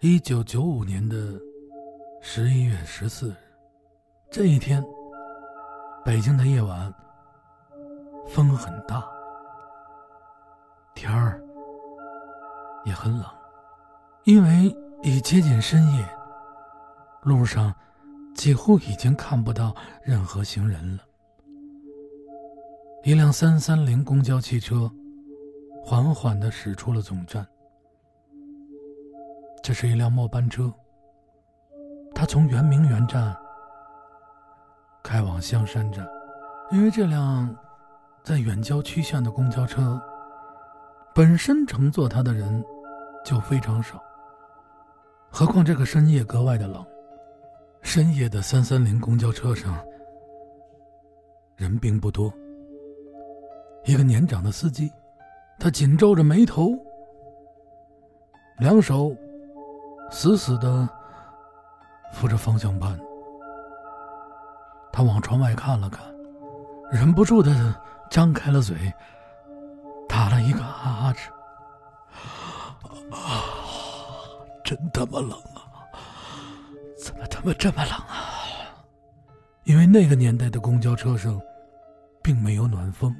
一九九五年的十一月十四日，这一天，北京的夜晚风很大，天儿也很冷，因为已接近深夜，路上几乎已经看不到任何行人了。一辆三三零公交汽车缓缓的驶出了总站。这是一辆末班车，它从圆明园站开往香山站。因为这辆在远郊区县的公交车，本身乘坐它的人就非常少，何况这个深夜格外的冷。深夜的三三零公交车上人并不多。一个年长的司机，他紧皱着眉头，两手。死死的扶着方向盘，他往窗外看了看，忍不住的张开了嘴，打了一个哈欠。啊，真他妈冷啊！怎么他妈这么冷啊？因为那个年代的公交车上并没有暖风，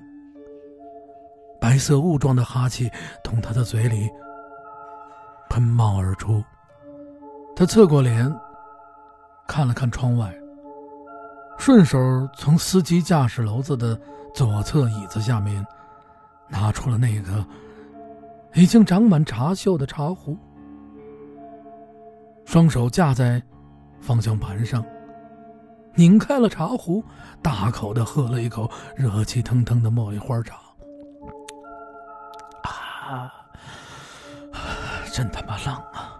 白色雾状的哈气从他的嘴里喷冒而出。他侧过脸，看了看窗外，顺手从司机驾驶楼子的左侧椅子下面拿出了那个已经长满茶锈的茶壶，双手架在方向盘上，拧开了茶壶，大口的喝了一口热气腾腾的茉莉花茶。啊，真他妈冷啊！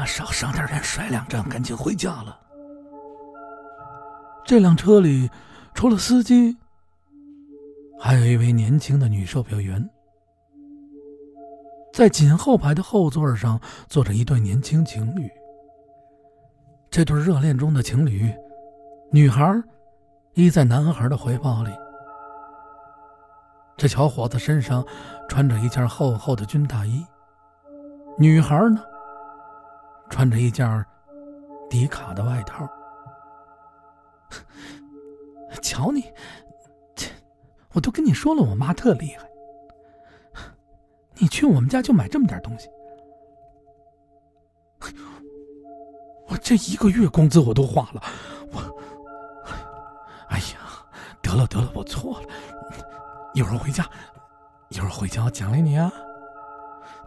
他妈少上点人，甩两张，赶紧回家了。这辆车里除了司机，还有一位年轻的女售票员。在紧后排的后座上坐着一对年轻情侣。这对热恋中的情侣，女孩依在男孩的怀抱里。这小伙子身上穿着一件厚厚的军大衣，女孩呢？穿着一件迪卡的外套，瞧你，这我都跟你说了，我妈特厉害。你去我们家就买这么点东西，我这一个月工资我都花了。我，哎呀，得了得了，我错了。一会儿回家，一会儿回家我奖励你啊。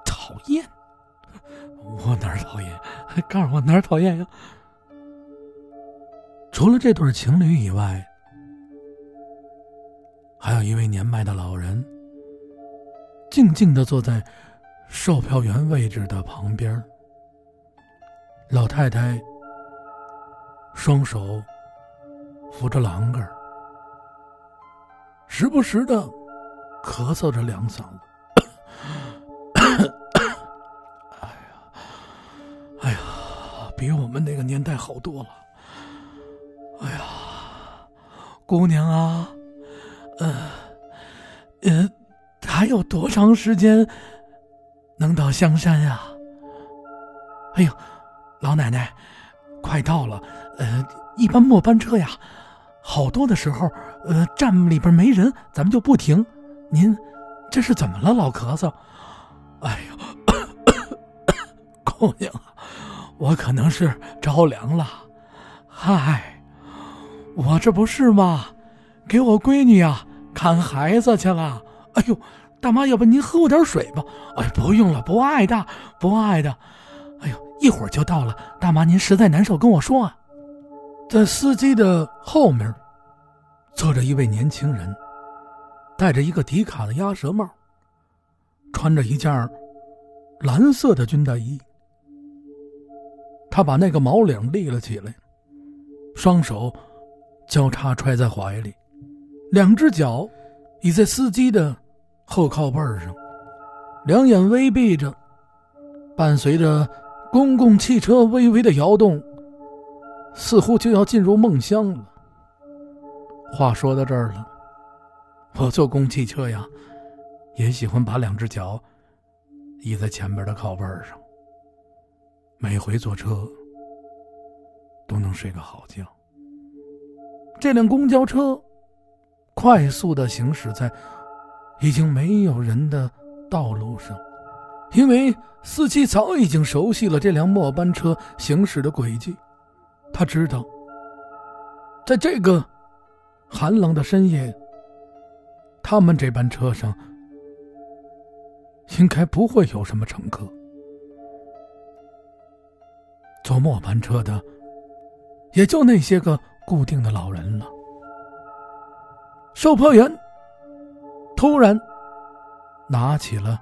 讨厌。我哪儿讨厌？告诉我哪儿讨厌呀？除了这对情侣以外，还有一位年迈的老人，静静的坐在售票员位置的旁边。老太太双手扶着栏杆，时不时的咳嗽着两嗓子。们那个年代好多了。哎呀，姑娘啊，呃，呃，还有多长时间能到香山呀？哎呦，老奶奶，快到了。呃，一般末班车呀，好多的时候，呃，站里边没人，咱们就不停。您这是怎么了，老咳嗽？哎呦，姑娘。我可能是着凉了，嗨，我这不是吗？给我闺女啊看孩子去了。哎呦，大妈，要不您喝我点水吧？哎，不用了，不爱的，不爱的。哎呦，一会儿就到了。大妈，您实在难受，跟我说啊。在司机的后面，坐着一位年轻人，戴着一个迪卡的鸭舌帽，穿着一件蓝色的军大衣。他把那个毛领立了起来，双手交叉揣在怀里，两只脚倚在司机的后靠背上，两眼微闭着，伴随着公共汽车微微的摇动，似乎就要进入梦乡了。话说到这儿了，我坐公共汽车呀，也喜欢把两只脚倚在前边的靠背上，每回坐车都能睡个好觉。这辆公交车快速的行驶在已经没有人的道路上，因为司机早已经熟悉了这辆末班车行驶的轨迹，他知道，在这个寒冷的深夜，他们这班车上。应该不会有什么乘客。坐末班车的，也就那些个固定的老人了。售票员突然拿起了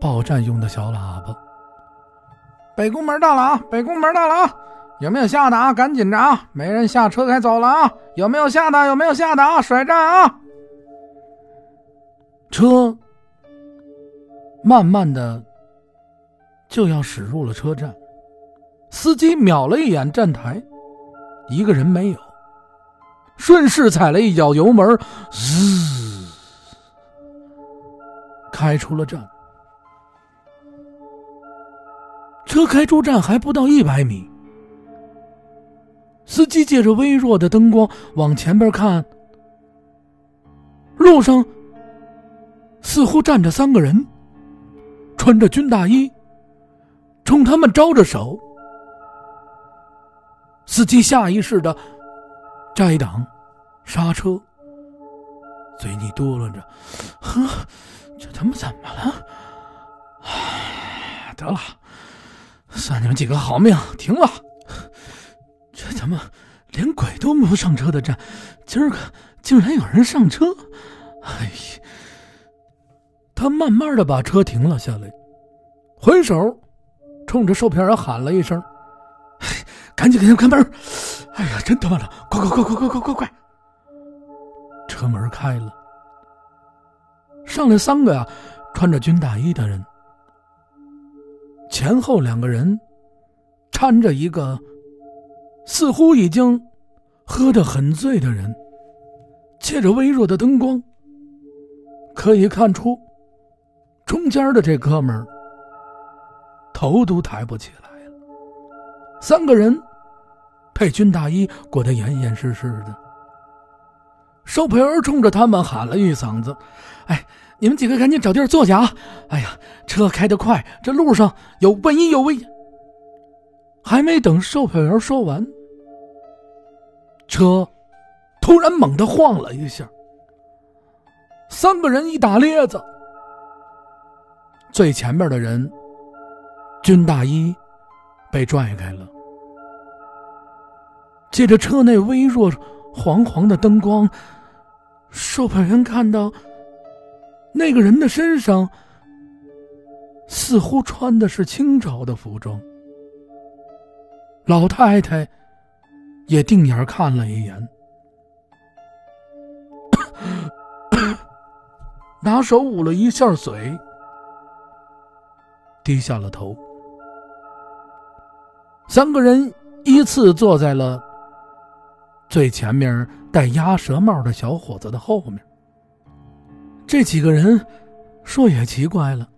报站用的小喇叭：“北宫门到了啊！北宫门到了啊！有没有下的啊？赶紧着啊！没人下车该走了啊！有没有下的？有没有下的啊？甩站啊！车。”慢慢的，就要驶入了车站。司机瞄了一眼站台，一个人没有。顺势踩了一脚油门，滋，开出了站。车开出站还不到一百米，司机借着微弱的灯光往前边看，路上似乎站着三个人。穿着军大衣，冲他们招着手。司机下意识的摘挡、刹车，嘴里嘟囔着：“呵，这他妈怎么了？唉，得了，算你们几个好命，停了。这他妈连鬼都没有上车的站，今儿个竟然有人上车！哎呀！”他慢慢的把车停了下来，回手冲着售票员喊了一声：“赶紧给他开门！”哎呀，真他妈的，快快快快快快快快！车门开了，上来三个呀，穿着军大衣的人，前后两个人搀着一个似乎已经喝得很醉的人，借着微弱的灯光，可以看出。中间的这哥们儿头都抬不起来了。三个人被军大衣裹得严严实实的。售票员冲着他们喊了一嗓子：“哎，你们几个赶紧找地儿坐下啊！哎呀，车开得快，这路上有万一有危险。”还没等售票员说完，车突然猛地晃了一下，三个人一打咧子。最前面的人，军大衣被拽开了。借着车内微弱、黄黄的灯光，售票员看到那个人的身上似乎穿的是清朝的服装。老太太也定眼看了一眼，拿手捂了一下嘴。低下了头，三个人依次坐在了最前面戴鸭舌帽的小伙子的后面。这几个人说也奇怪了，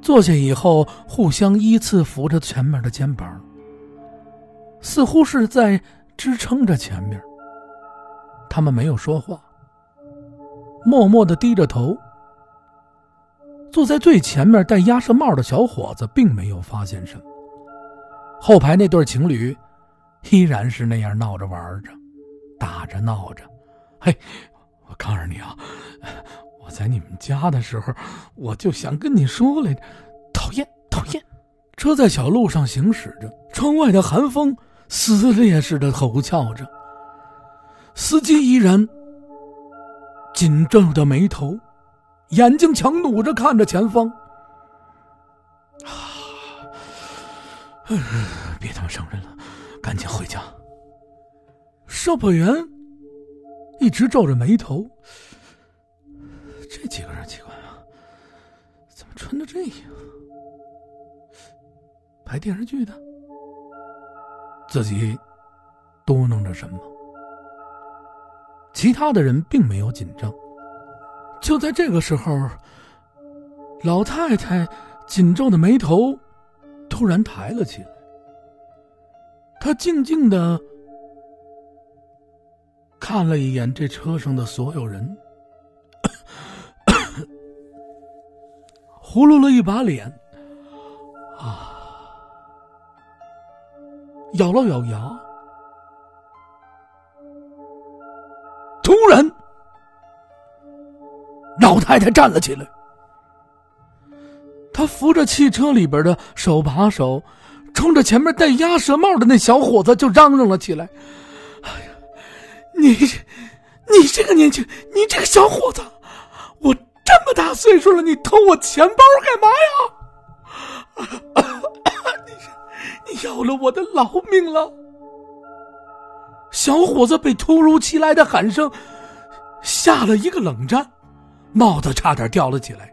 坐下以后互相依次扶着前面的肩膀，似乎是在支撑着前面。他们没有说话，默默的低着头。坐在最前面戴鸭舌帽的小伙子并没有发现什么，后排那对情侣依然是那样闹着玩着，打着闹着。嘿，我告诉你啊，我在你们家的时候，我就想跟你说来着。讨厌，讨厌！车在小路上行驶着，窗外的寒风撕裂似的吼叫着，司机依然紧皱着眉头。眼睛强努着看着前方，别他妈伤人了，赶紧回家。售票员一直皱着眉头，这几个人奇怪啊，怎么穿的这样？拍电视剧的？自己嘟囔着什么？其他的人并没有紧张。就在这个时候，老太太紧皱的眉头突然抬了起来。他静静的看了一眼这车上的所有人，呼噜了一把脸，啊，咬了咬牙，突然，老太太站了起来，她扶着汽车里边的手把手。冲着前面戴鸭舌帽的那小伙子就嚷嚷了起来：“，你，你这个年轻，你这个小伙子，我这么大岁数了，你偷我钱包干嘛呀？你，你要了我的老命了！”小伙子被突如其来的喊声吓了一个冷战，帽子差点掉了起来。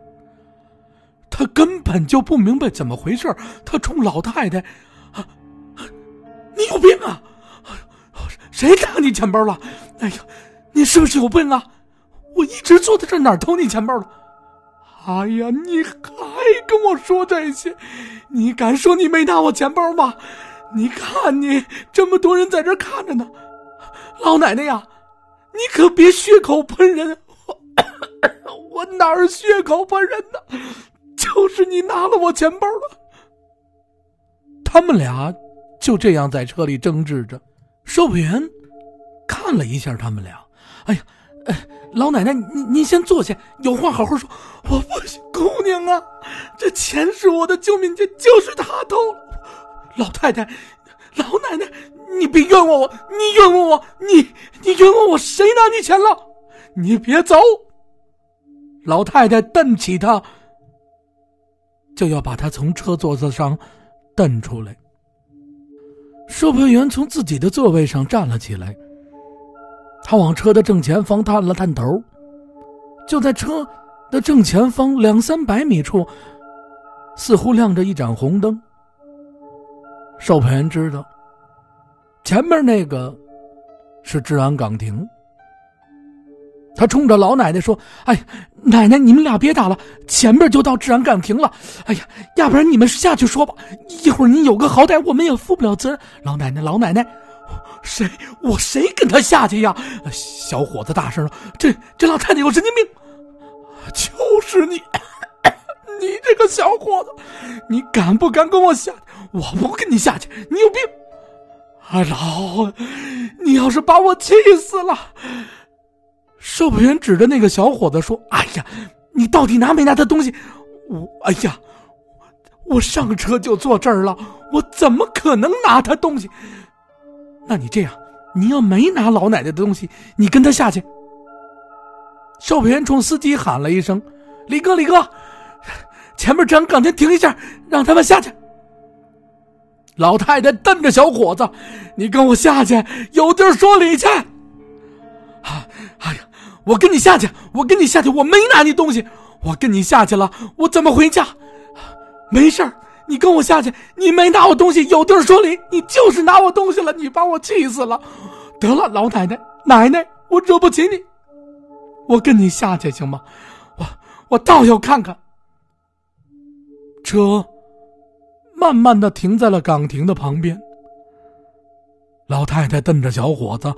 他根本就不明白怎么回事他冲老太太：“啊，你有病啊！谁拿你钱包了？哎呀，你是不是有病啊？我一直坐在这哪偷你钱包了？哎呀，你还跟我说这些？你敢说你没拿我钱包吗？你看你这么多人在这看着呢，老奶奶呀，你可别血口喷人！我哪儿血口喷人呢？”就是你拿了我钱包了。他们俩就这样在车里争执着。售票员看了一下他们俩，哎呀，哎，老奶奶，您您先坐下，有话好好说。我不行，姑娘啊，这钱是我的救命钱，就是他偷。老太太，老奶奶，你别冤枉我，你冤枉我，你你冤枉我，谁拿你钱了？你别走。老太太瞪起他。就要把他从车座子上蹬出来。售票员从自己的座位上站了起来，他往车的正前方探了探头，就在车的正前方两三百米处，似乎亮着一盏红灯。售票员知道，前面那个是治安岗亭。他冲着老奶奶说：“哎呀，奶奶，你们俩别打了，前面就到治安岗亭了。哎呀，要不然你们下去说吧，一会儿你有个好歹，我们也负不了责。”老奶奶，老奶奶，谁？我谁跟他下去呀？小伙子大声了：“这这老太太有神经病！就是你，你这个小伙子，你敢不敢跟我下？我不跟你下去，你有病！啊，老，你要是把我气死了！”售票员指着那个小伙子说：“哎呀，你到底拿没拿他东西？我哎呀，我上车就坐这儿了，我怎么可能拿他东西？那你这样，你要没拿老奶奶的东西，你跟他下去。”售票员冲司机喊了一声：“李哥，李哥，前面站岗亭停一下，让他们下去。”老太太瞪着小伙子：“你跟我下去，有地儿说理去。”啊，哎呀！我跟你下去，我跟你下去，我没拿你东西，我跟你下去了，我怎么回家？没事你跟我下去，你没拿我东西，有地儿说理，你就是拿我东西了，你把我气死了。得了，老奶奶，奶奶，我惹不起你，我跟你下去行吗？我我倒要看看。车慢慢的停在了岗亭的旁边，老太太瞪着小伙子。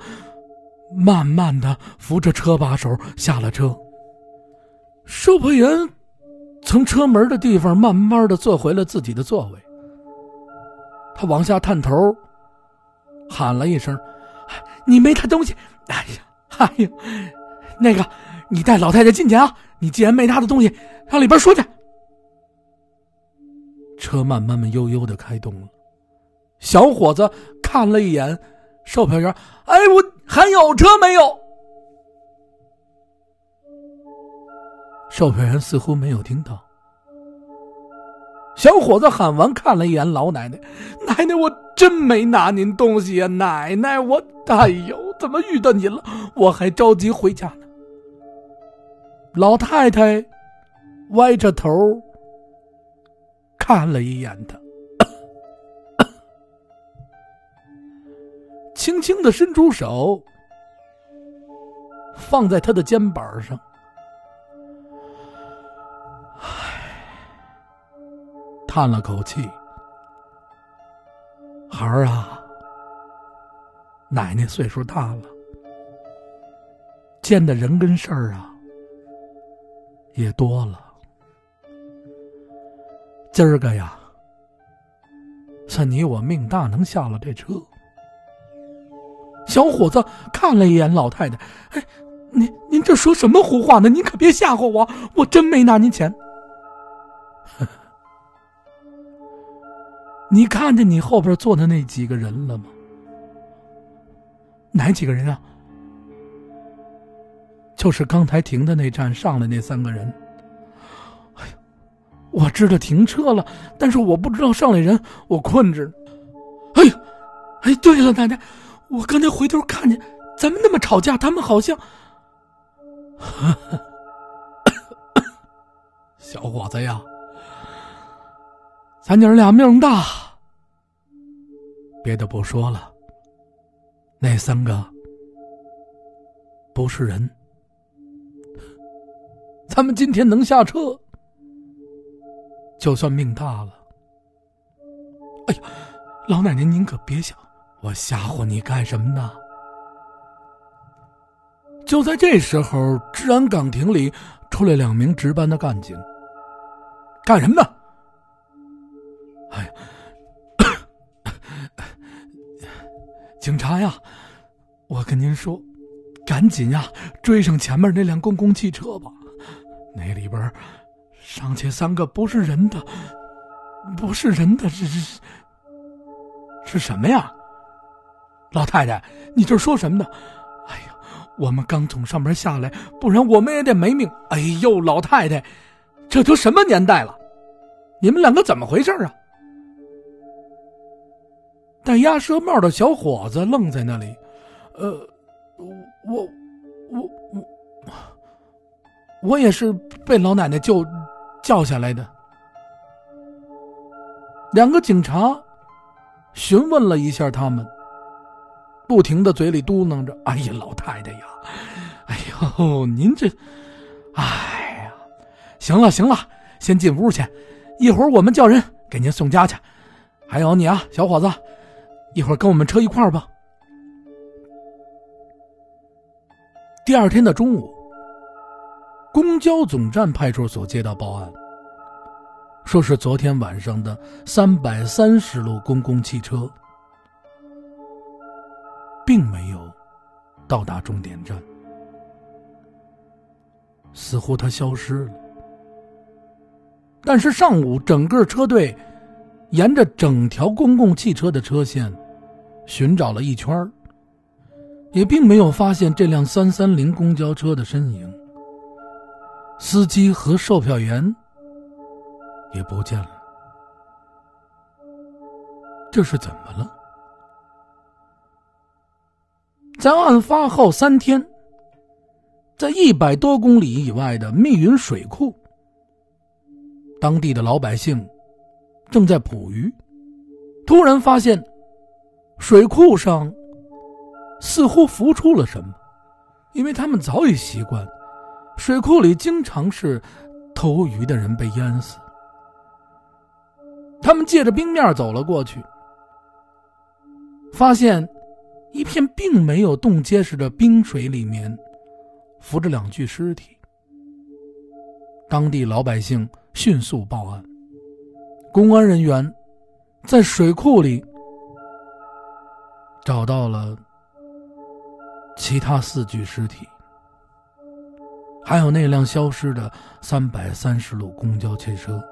慢慢的扶着车把手下了车。售票员从车门的地方慢慢的坐回了自己的座位。他往下探头，喊了一声：“你没他东西。”哎呀，哎呀，那个，你带老太太进去啊！你既然没他的东西，上里边说去。车慢慢慢悠悠的开动了。小伙子看了一眼售票员，哎，我。还有车没有？售票员似乎没有听到。小伙子喊完，看了一眼老奶奶：“奶奶，我真没拿您东西呀，奶奶，我……哎呦，怎么遇到您了？我还着急回家呢。”老太太歪着头看了一眼他。轻轻的伸出手，放在他的肩膀上。唉，叹了口气：“孩儿啊，奶奶岁数大了，见的人跟事儿啊也多了。今儿个呀，算你我命大，能下了这车。”小伙子看了一眼老太太，哎，您您这说什么胡话呢？您可别吓唬我，我真没拿您钱。你看见你后边坐的那几个人了吗？哪几个人啊？就是刚才停的那站上来那三个人。哎呀，我知道停车了，但是我不知道上来人，我困着。哎呀，哎，对了，奶奶。我刚才回头看见，咱们那么吵架，他们好像 小伙子呀，咱娘俩命大，别的不说了，那三个不是人，咱们今天能下车，就算命大了。哎呀，老奶奶您可别想。我吓唬你干什么呢？就在这时候，治安岗亭里出来两名值班的干警。干什么呢？哎呀，警察呀！我跟您说，赶紧呀，追上前面那辆公共汽车吧。那里边上去三个不是人的，不是人的，是是是什么呀？老太太，你这说什么呢？哎呀，我们刚从上面下来，不然我们也得没命。哎呦，老太太，这都什么年代了？你们两个怎么回事啊？戴鸭舌帽的小伙子愣在那里。呃，我，我，我，我也是被老奶奶救叫下来的。两个警察询问了一下他们。不停的嘴里嘟囔着：“哎呀，老太太呀，哎呦，您这，哎呀，行了行了，先进屋去，一会儿我们叫人给您送家去。还有你啊，小伙子，一会儿跟我们车一块儿吧。”第二天的中午，公交总站派出所接到报案，说是昨天晚上的三百三十路公共汽车。并没有到达终点站，似乎他消失了。但是上午整个车队沿着整条公共汽车的车线寻找了一圈也并没有发现这辆三三零公交车的身影。司机和售票员也不见了，这是怎么了？在案发后三天，在一百多公里以外的密云水库，当地的老百姓正在捕鱼，突然发现水库上似乎浮出了什么，因为他们早已习惯水库里经常是偷鱼的人被淹死。他们借着冰面走了过去，发现。一片并没有冻结实的冰水里面，浮着两具尸体。当地老百姓迅速报案，公安人员在水库里找到了其他四具尸体，还有那辆消失的三百三十路公交汽车。